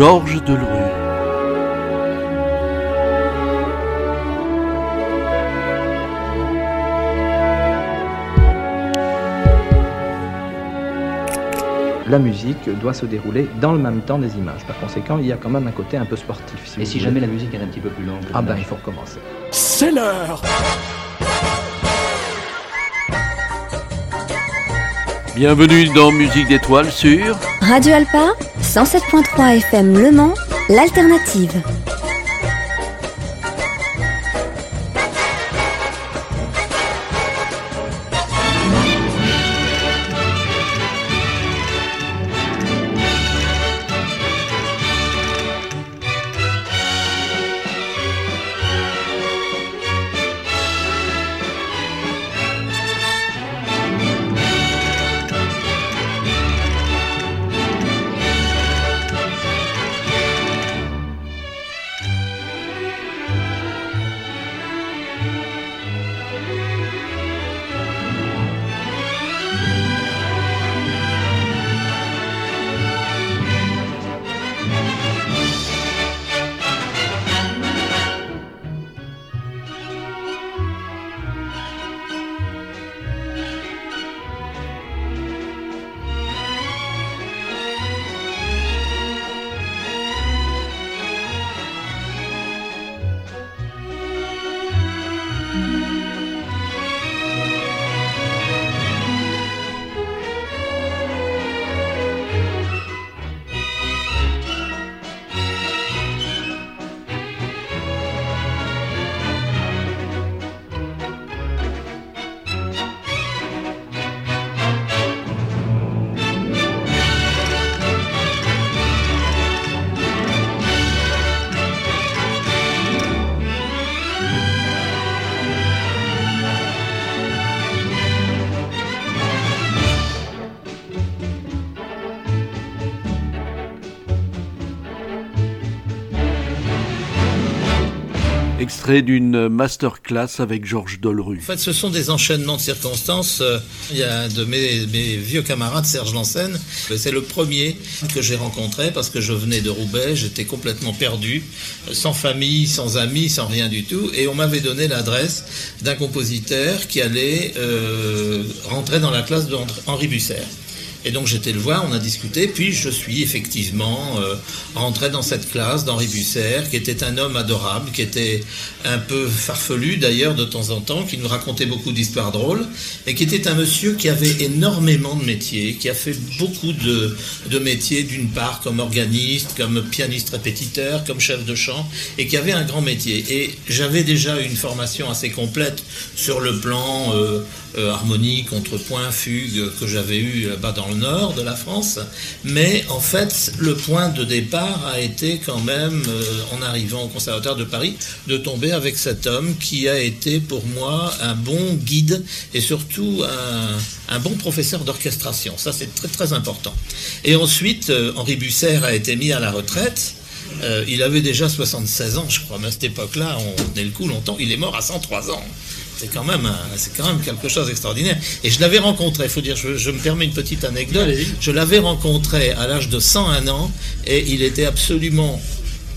Georges Delerue. La musique doit se dérouler dans le même temps des images. Par conséquent, il y a quand même un côté un peu sportif. Et si jamais la musique est un petit peu plus longue Ah ben, il faut recommencer. C'est l'heure Bienvenue dans Musique d'étoiles sur Radio Alpa, 107.3 FM Le Mans, l'alternative. Extrait d'une masterclass avec Georges Dolru. En fait, ce sont des enchaînements de circonstances. Euh, Il y a un de mes, vieux camarades, Serge Lansen. C'est le premier que j'ai rencontré parce que je venais de Roubaix, j'étais complètement perdu, sans famille, sans amis, sans rien du tout. Et on m'avait donné l'adresse d'un compositeur qui allait euh, rentrer dans la classe d'Henri Busser. Et donc j'étais le voir, on a discuté, puis je suis effectivement euh, rentré dans cette classe d'Henri Busser, qui était un homme adorable, qui était un peu farfelu d'ailleurs de temps en temps, qui nous racontait beaucoup d'histoires drôles, et qui était un monsieur qui avait énormément de métiers, qui a fait beaucoup de, de métiers, d'une part comme organiste, comme pianiste répétiteur, comme chef de chant, et qui avait un grand métier. Et j'avais déjà une formation assez complète sur le plan... Euh, euh, harmonie, contrepoint, fugue que j'avais eu là-bas dans le nord de la France. Mais en fait, le point de départ a été quand même, euh, en arrivant au Conservatoire de Paris, de tomber avec cet homme qui a été pour moi un bon guide et surtout un, bon professeur d'orchestration. Ça, c'est très très important. Et ensuite, euh, Henri Busser a été mis à la retraite. Il avait déjà 76 ans, je crois, mais à cette époque-là, on tenait le coup longtemps. Il est mort à 103 ans. C'est quand même, un- c'est quand même quelque chose d'extraordinaire. Et je l'avais rencontré. Il faut dire, je, je me permets une petite anecdote. Je l'avais rencontré à l'âge de 101 ans et il était absolument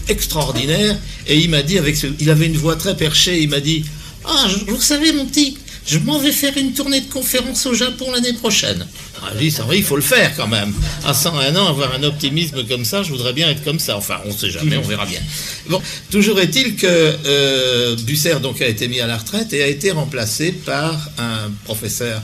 extraordinaire. Et il m'a dit, avec ce, il avait une voix très perchée. Il m'a dit, ah, vous savez, mon petit, je m'en vais faire une tournée de conférences au Japon l'année prochaine. Ah, dit, ça il faut le faire quand même. À 101 ans, avoir un optimisme comme ça, je voudrais bien être comme ça. Enfin, on ne sait jamais, on verra bien. Bon, toujours est-il que euh, Busser donc a été mis à la retraite et a été remplacé par un professeur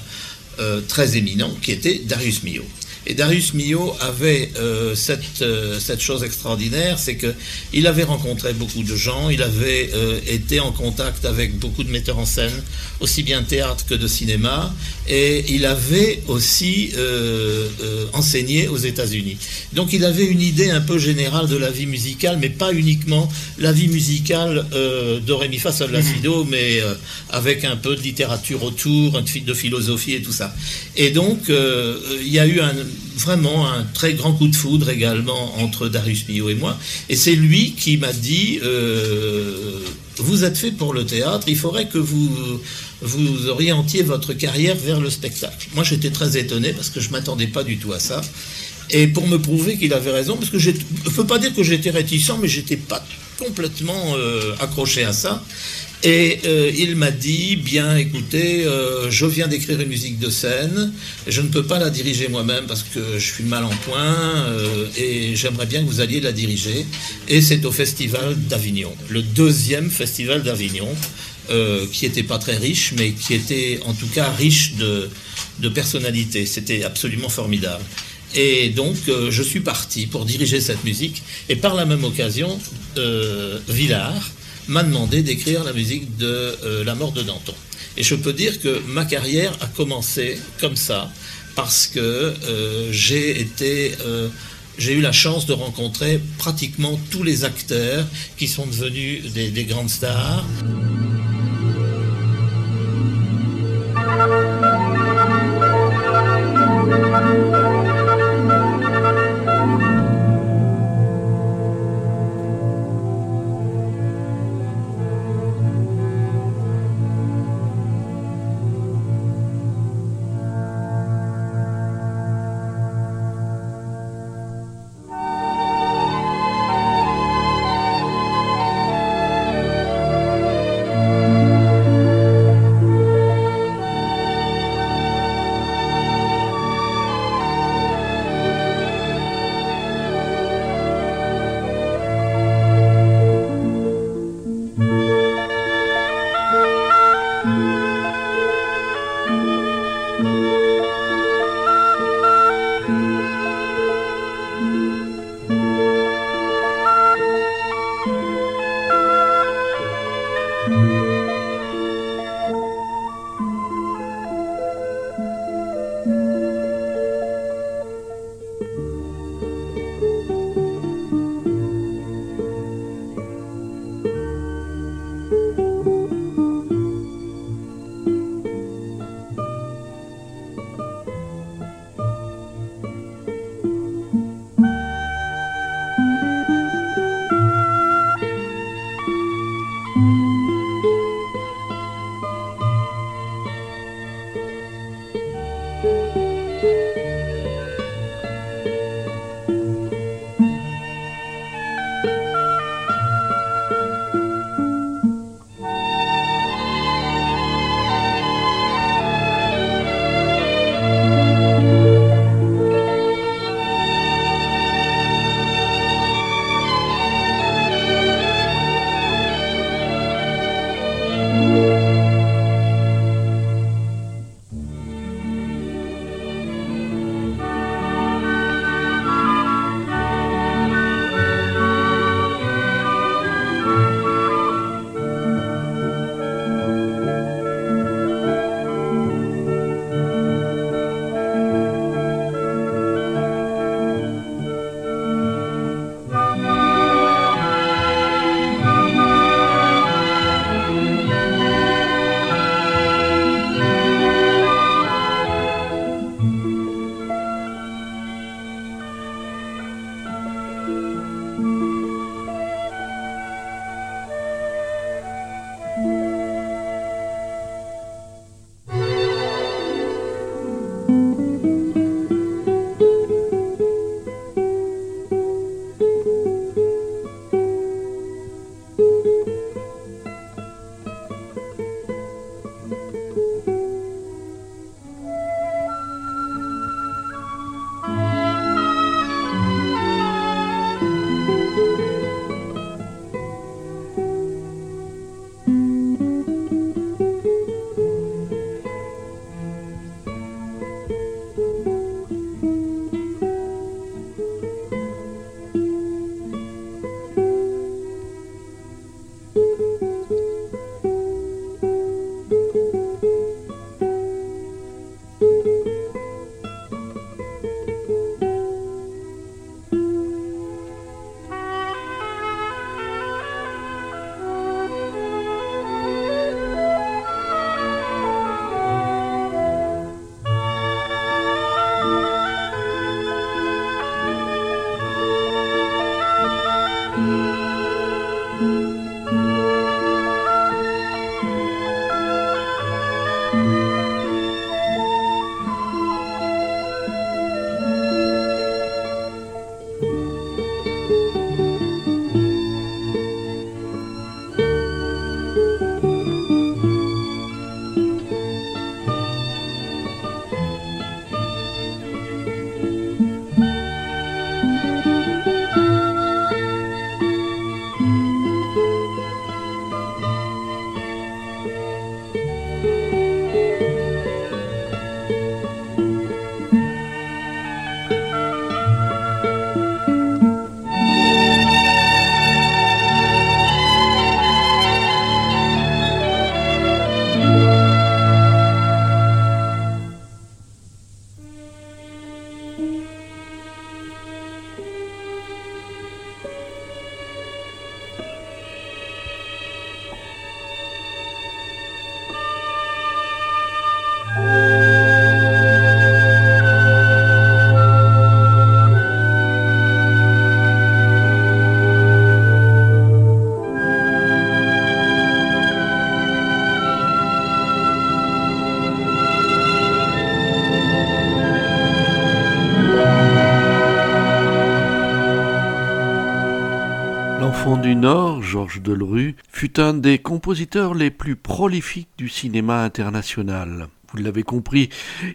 euh, très éminent qui était Darius Milhaud. Et Darius Milhaud avait euh, cette, euh, cette chose extraordinaire, c'est que il avait rencontré beaucoup de gens, il avait euh, été en contact avec beaucoup de metteurs en scène, aussi bien théâtre que de cinéma, et il avait aussi euh, euh, enseigné aux États-Unis. Donc il avait une idée un peu générale de la vie musicale, mais pas uniquement la vie musicale euh, do, ré, mi, fa, sol, la, si, do, mais euh, avec un peu de littérature autour, un de philosophie et tout ça. Et donc euh, il y a eu un, vraiment un très grand coup de foudre également entre Darius Milhaud et moi. Et c'est lui qui m'a dit euh, Vous êtes fait pour le théâtre, il faudrait que vous, vous orientiez votre carrière vers le spectacle. Moi j'étais très étonné parce que je ne m'attendais pas du tout à ça. Et pour me prouver qu'il avait raison, parce que je ne peux pas dire que j'étais réticent, mais j'étais pas complètement euh, accroché à ça. Et euh, il m'a dit, bien écoutez, euh, je viens d'écrire une musique de scène, je ne peux pas la diriger moi-même parce que je suis mal en point, et j'aimerais bien que vous alliez la diriger. Et c'est au Festival d'Avignon, le deuxième Festival d'Avignon, qui n'était pas très riche, mais qui était en tout cas riche de, de personnalité. C'était absolument formidable. Et donc, euh, je suis parti pour diriger cette musique. Et par la même occasion, euh, Villard m'a demandé d'écrire la musique de euh, La mort de Danton. Et je peux dire que ma carrière a commencé comme ça, parce que j'ai été j'ai eu la chance de rencontrer pratiquement tous les acteurs qui sont devenus des grandes stars. Georges fut un des compositeurs les plus prolifiques du cinéma international. Vous l'avez compris,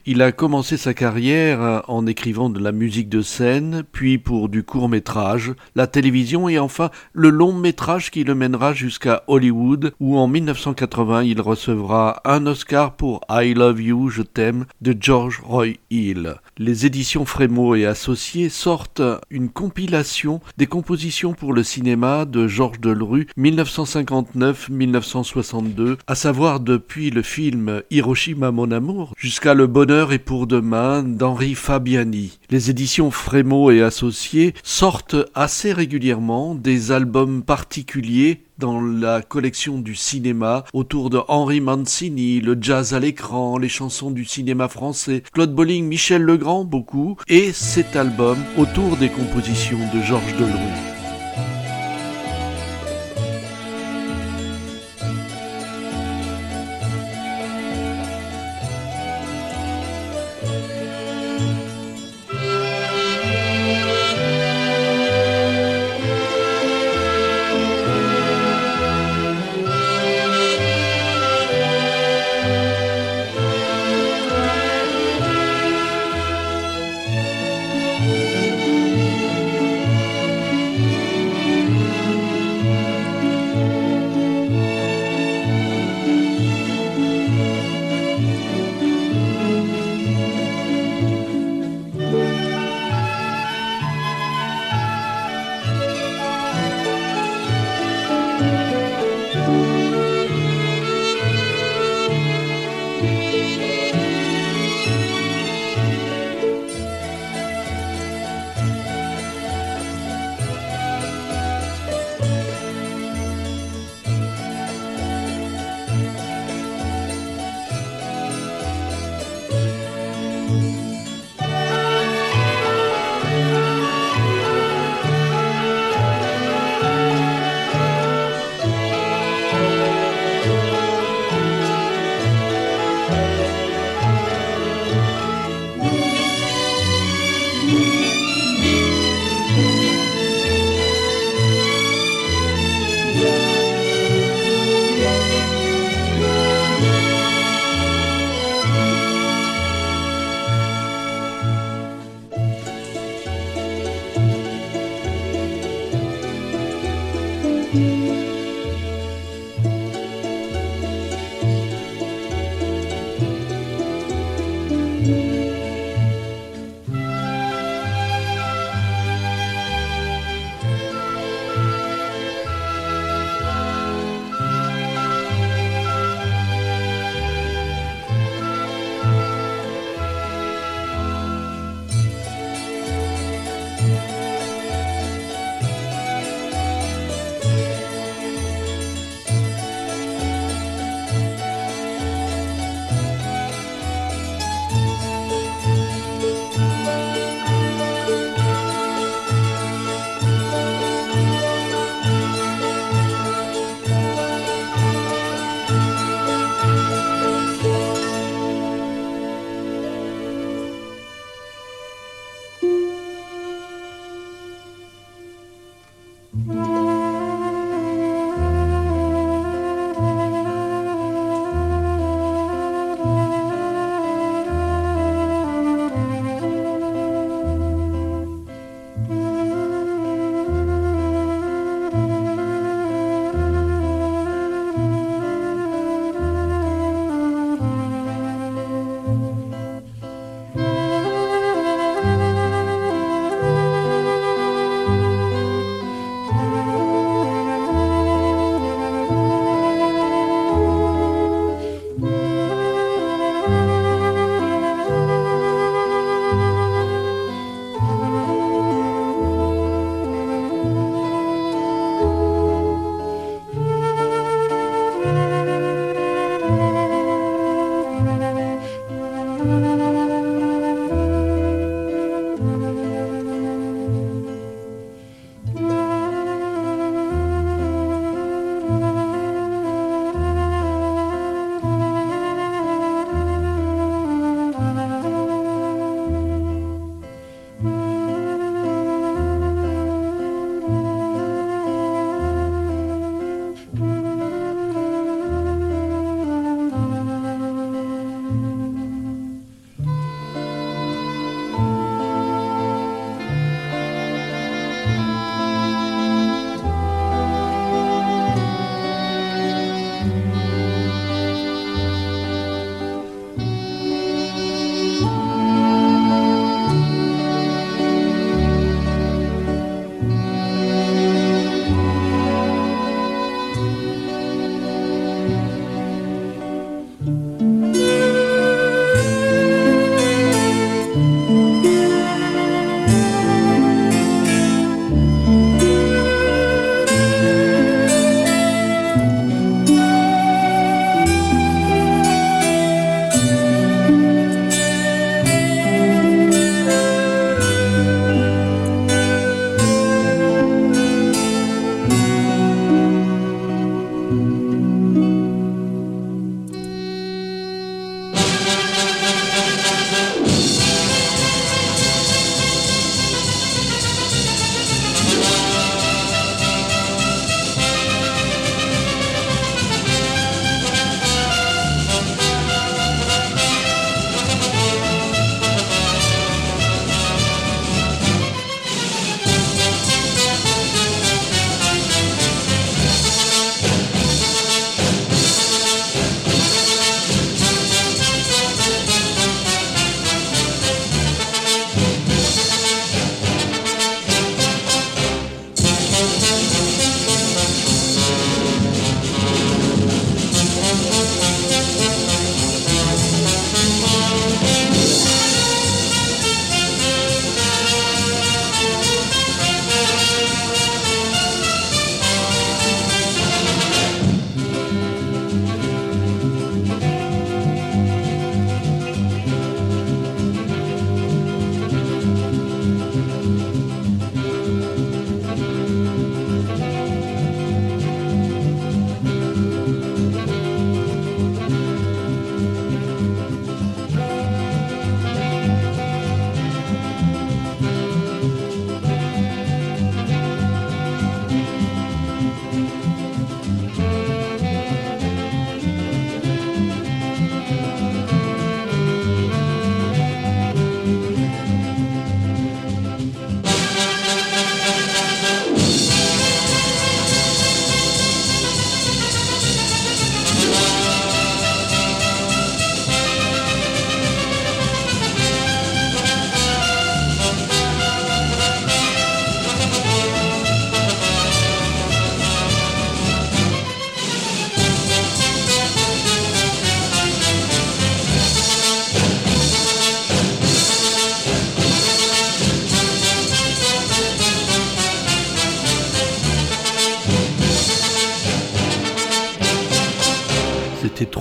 il a commencé sa carrière en écrivant de la musique de scène, puis pour du court métrage, la télévision et enfin le long métrage qui le mènera jusqu'à Hollywood, où en 1980 il recevra un Oscar pour I Love You, Je t'aime de George Roy Hill. Les éditions Frémaux et Associés sortent une compilation des compositions pour le cinéma de Georges Delerue 1959-1962, à savoir depuis le film Hiroshima mon amour, jusqu'à Le bonheur est pour demain d'Henri Fabiani. Les éditions Frémaux et Associés sortent assez régulièrement des albums particuliers dans la collection du cinéma autour de Henri Mancini, le jazz à l'écran, les chansons du cinéma français, Claude Bolling, Michel Legrand beaucoup, et cet album autour des compositions de Georges Delerue.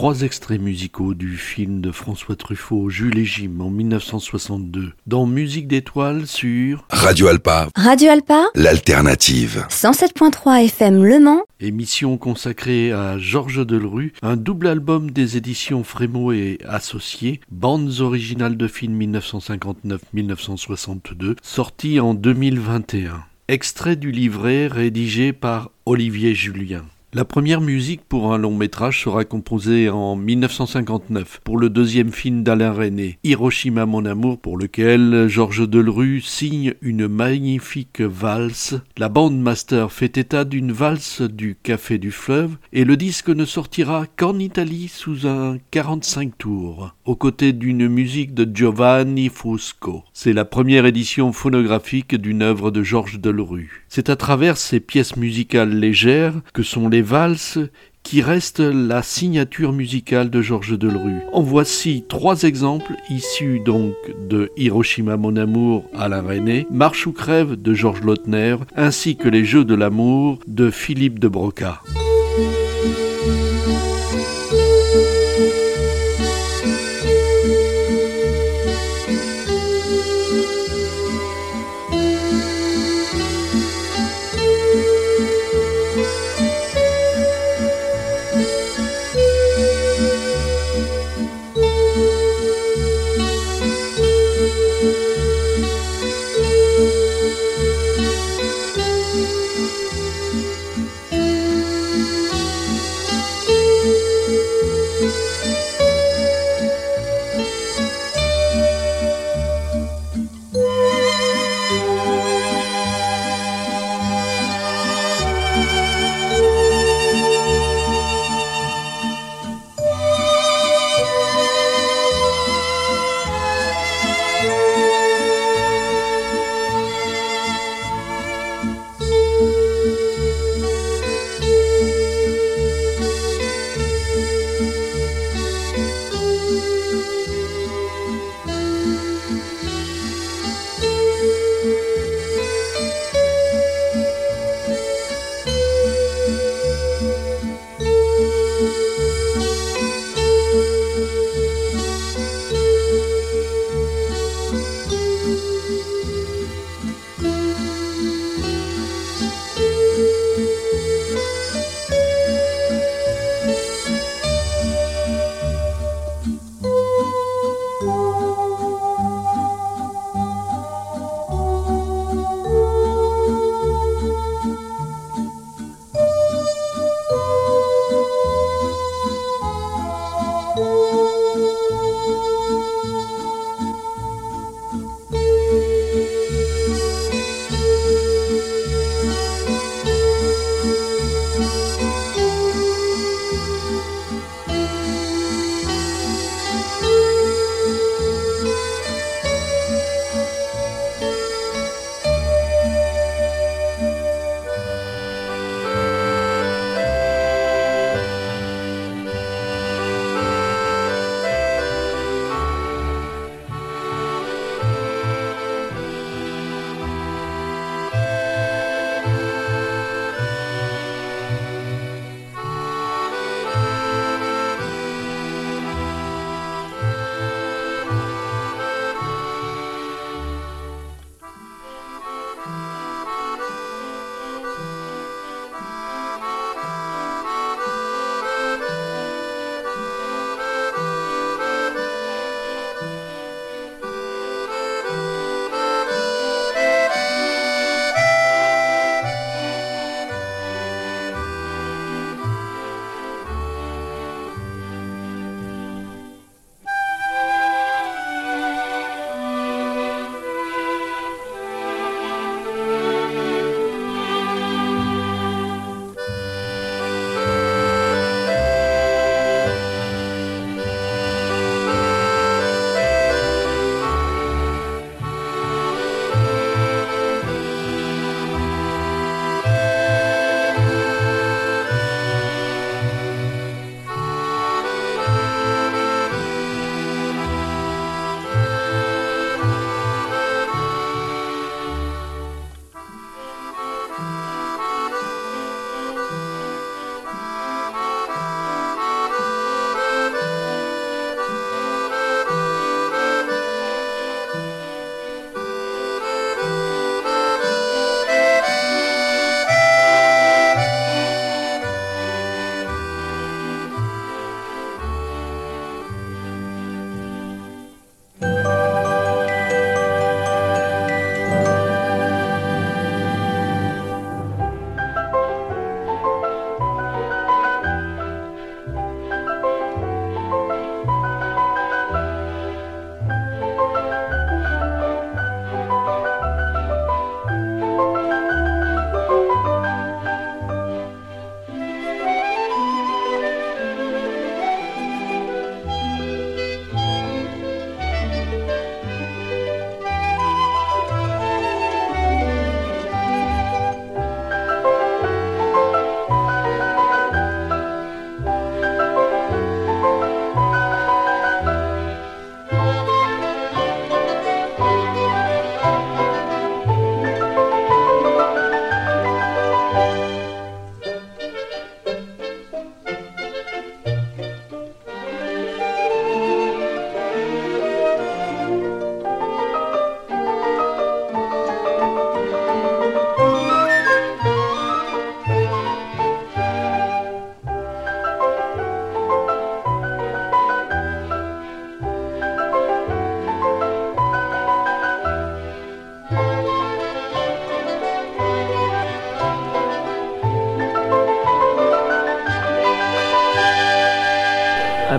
Trois extraits musicaux du film de François Truffaut, Jules et Jim, en 1962, dans Musique d'étoiles sur Radio Alpa. Radio Alpa, L'alternative. 107.3 FM Le Mans, émission consacrée à Georges Delerue, un double album des éditions Frémaux et Associés, bandes originales de films 1959-1962, sorti en 2021. Extrait du livret rédigé par Olivier Julien. La première musique pour un long métrage sera composée en 1959 pour le deuxième film d'Alain René, Hiroshima mon amour, pour lequel Georges Delerue signe une magnifique valse. La bande master fait état d'une valse du Café du Fleuve et le disque ne sortira qu'en Italie sous un 45 tours, aux côtés d'une musique de Giovanni Fusco. C'est la première édition phonographique d'une œuvre de Georges Delerue. C'est à travers ces pièces musicales légères que sont les valses qui restent la signature musicale de Georges Delerue. En voici trois exemples issus donc de Hiroshima mon amour Alain René, Marche ou crève de Georges Lautner, ainsi que les Jeux de l'amour de Philippe de Broca.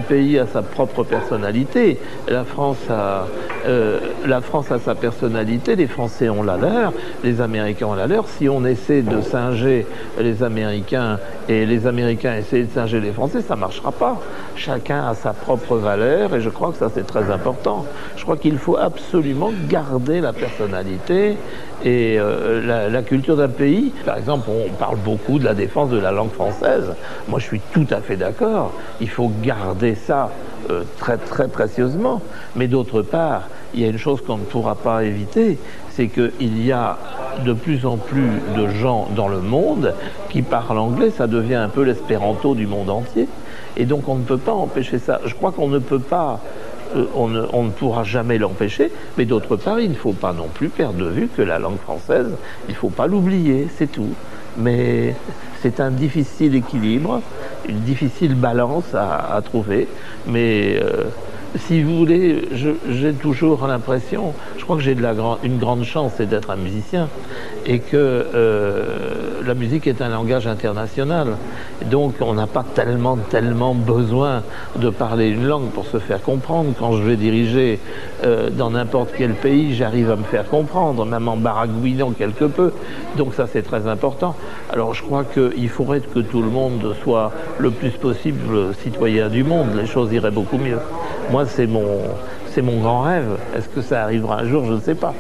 Pays a sa propre personnalité. La France a, euh, la France a sa personnalité, les Français ont la leur, les Américains ont la leur. Si on essaie de singer les Américains et les Américains essaient de singer les Français, ça ne marchera pas. Chacun a sa propre valeur et je crois que ça c'est très important. Je crois qu'il faut absolument garder la personnalité et euh, la, culture d'un pays. Par exemple, on parle beaucoup de la défense de la langue française. Moi, je suis tout à fait d'accord. Il faut garder ça euh, très très précieusement. Mais d'autre part, il y a une chose qu'on ne pourra pas éviter, c'est qu'il y a de plus en plus de gens dans le monde qui parlent anglais. Ça devient un peu l'espéranto du monde entier. Et donc, on ne peut pas empêcher ça. Je crois qu'on ne peut pas euh, on ne, pourra jamais l'empêcher, mais d'autre part, il ne faut pas non plus perdre de vue que la langue française, il ne faut pas l'oublier, c'est tout. Mais c'est un difficile équilibre, une difficile balance à, trouver, mais euh, si vous voulez, j'ai toujours l'impression, je crois que j'ai une grande chance, d'être un musicien, et que euh, la musique est un langage international. Donc on n'a pas tellement, tellement besoin de parler une langue pour se faire comprendre. Quand je vais diriger euh, dans n'importe quel pays, j'arrive à me faire comprendre, même en baragouinant quelque peu. Donc ça c'est très important. Alors je crois qu'il faudrait que tout le monde soit le plus possible citoyen du monde. Les choses iraient beaucoup mieux. Moi, c'est mon, grand rêve. Est-ce que ça arrivera un jour? Je ne sais pas.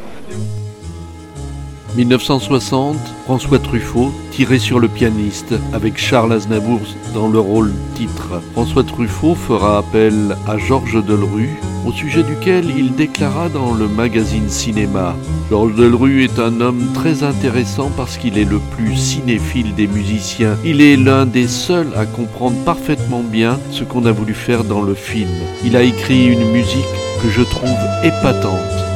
1960, François Truffaut, tiré sur le pianiste, avec Charles Aznavour dans le rôle titre. François Truffaut fera appel à Georges Delru, au sujet duquel il déclara dans le magazine Cinéma Georges Delru est un homme très intéressant parce qu'il est le plus cinéphile des musiciens. Il est l'un des seuls à comprendre parfaitement bien ce qu'on a voulu faire dans le film. Il a écrit une musique que je trouve épatante.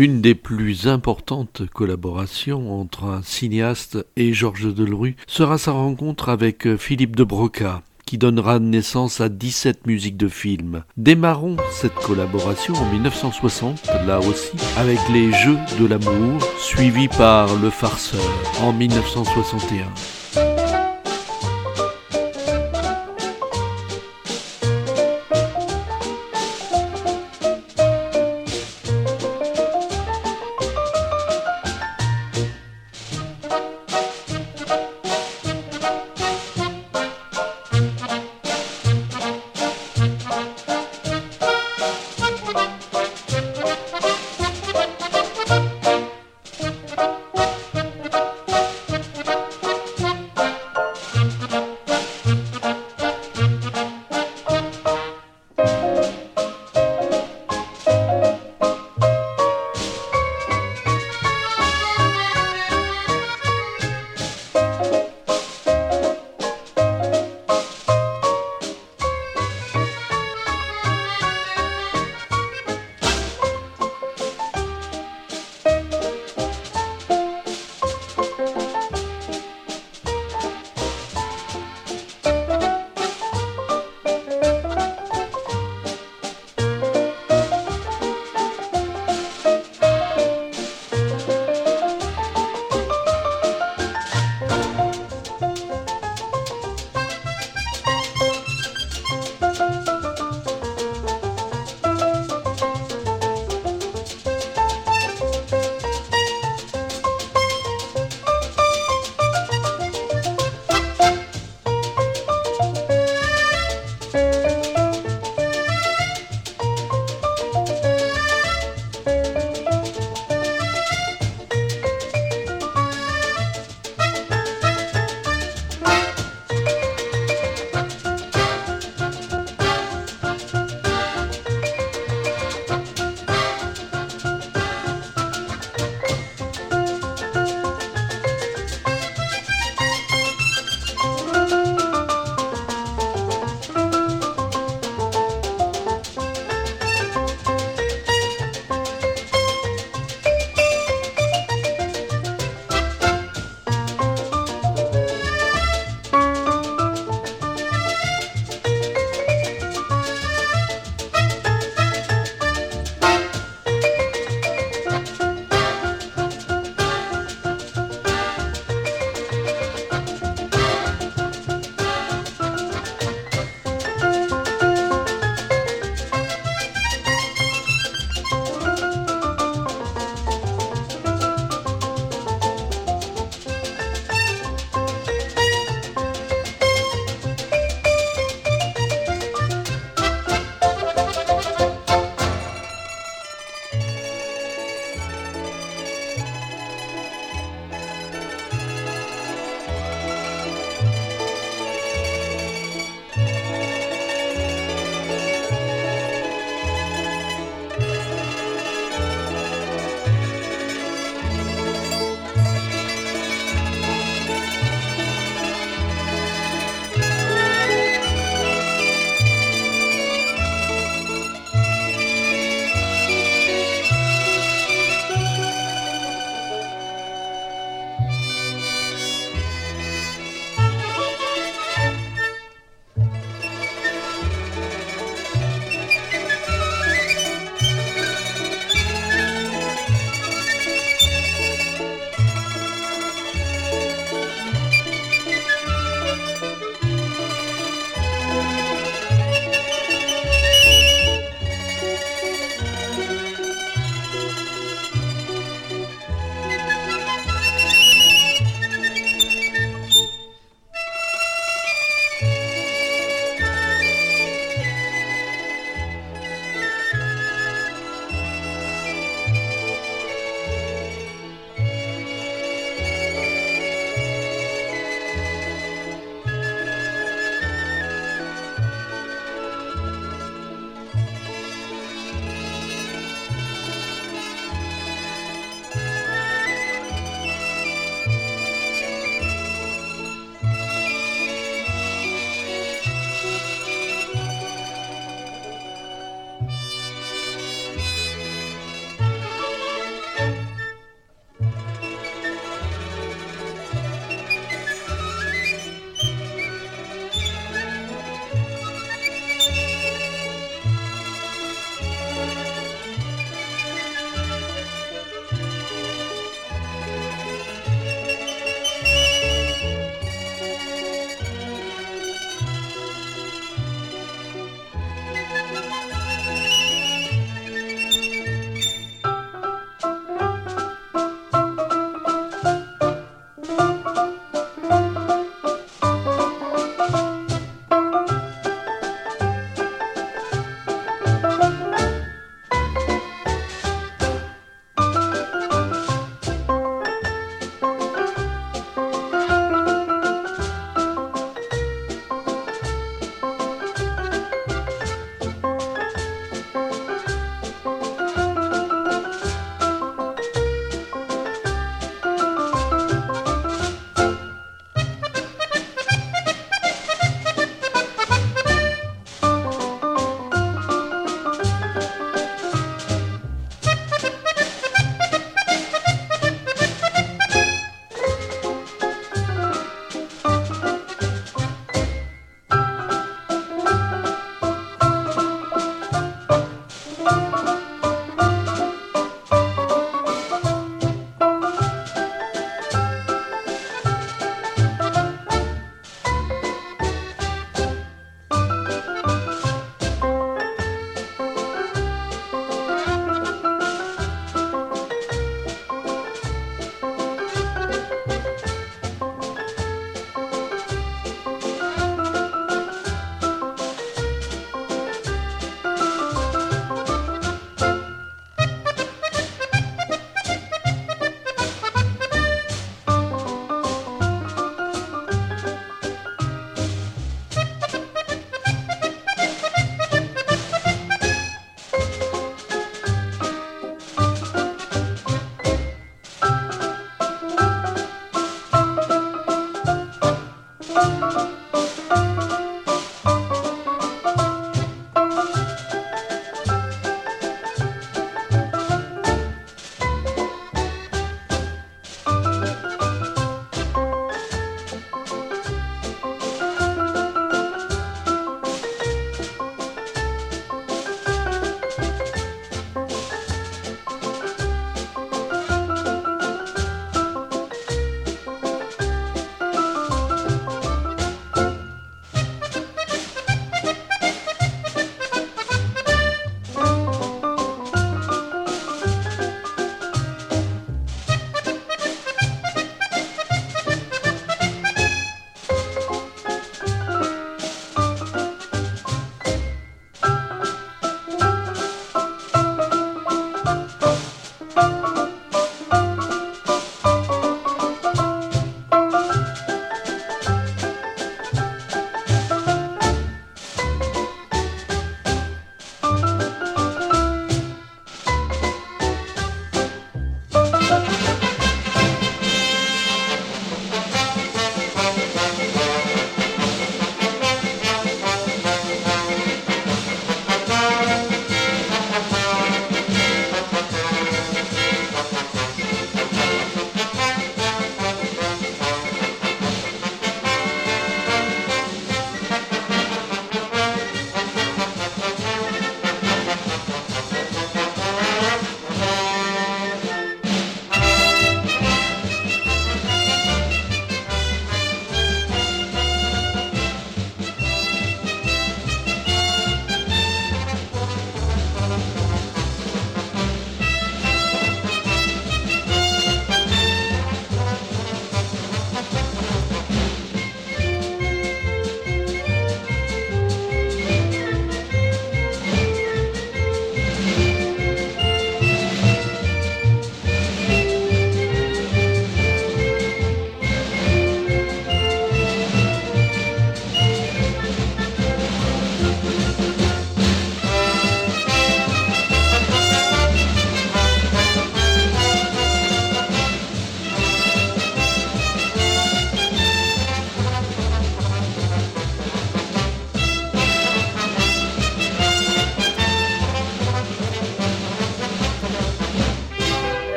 L'une des plus importantes collaborations entre un cinéaste et Georges Delerue sera sa rencontre avec Philippe de Broca, qui donnera naissance à 17 musiques de films. Démarrons cette collaboration en 1960, là aussi, avec Les Jeux de l'amour, suivi par Le Farceur en 1961.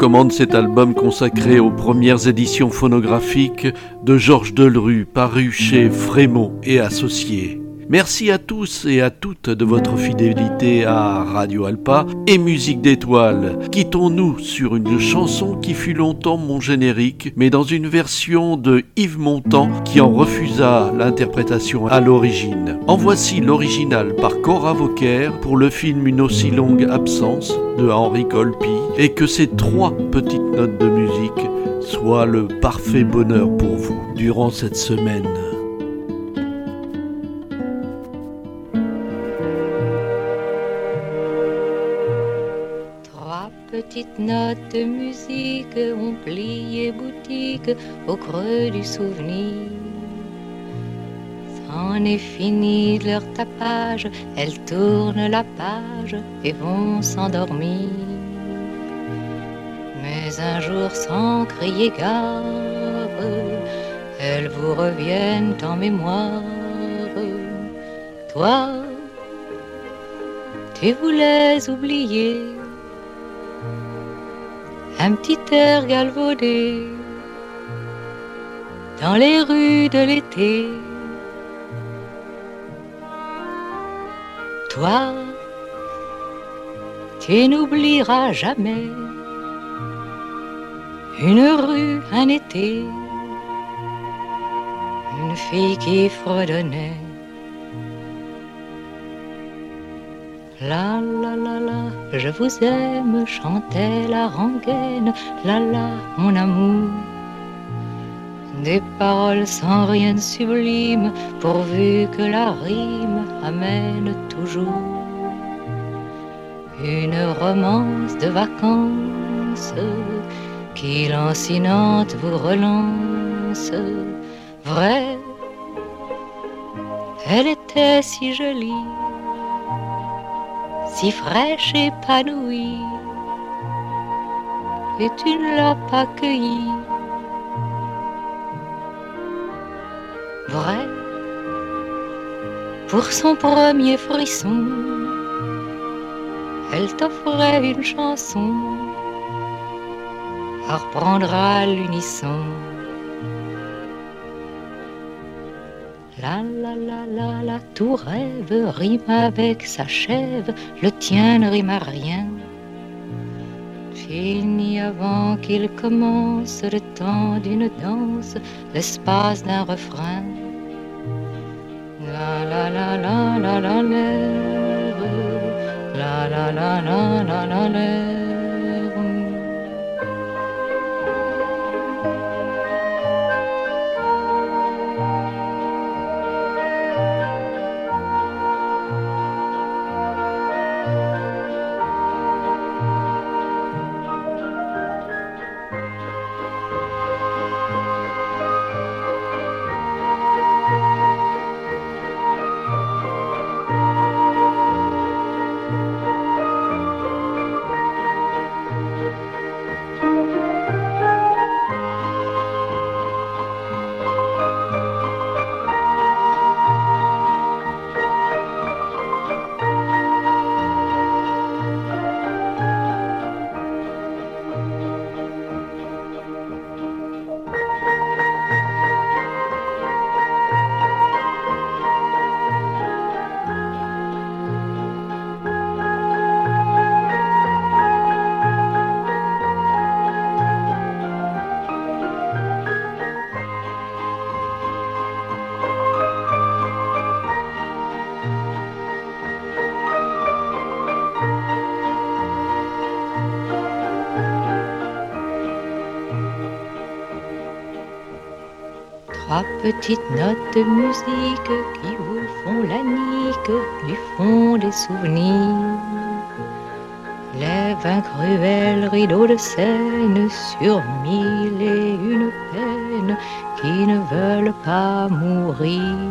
Recommande cet album consacré aux premières éditions phonographiques de Georges Delru, paru chez Frémont et Associés. Merci à tous et à toutes de votre fidélité à Radio Alpa et Musique d'étoiles. Quittons-nous sur une chanson qui fut longtemps mon générique, mais dans une version de Yves Montand qui en refusa l'interprétation à l'origine. En voici l'original par Cora Vauquer pour le film Une aussi longue absence de Henri Colpi et que ces trois petites notes de musique soient le parfait bonheur pour vous durant cette semaine. Petites notes de musique ont plié boutique au creux du souvenir. C'en est fini de leur tapage, elles tournent la page et vont s'endormir. Mais un jour sans crier gare, elles vous reviennent en mémoire. Toi, tu voulais oublier un petit air galvaudé dans les rues de l'été. Toi, tu n'oublieras jamais une rue, un été, une fille qui fredonnait La la la la, je vous aime, chantait la rengaine, la la, mon amour. Des paroles sans rien de sublime, pourvu que la rime amène toujours une romance de vacances qui lancinante vous relance. Vrai, elle était si jolie si fraîche, épanouie, et tu ne l'as pas cueillie. Vrai, pour son premier frisson, elle t'offrait une chanson à reprendre à l'unisson. La la la la la, tout rêve rime avec sa chèvre, le tien ne rime à rien. Fini avant qu'il commence le temps d'une danse, l'espace d'un refrain. La la la la la la la la la la la la la petites notes de musique qui vous font la nique du fond des souvenirs. Lève un cruel rideau de scène sur mille et une peines qui ne veulent pas mourir.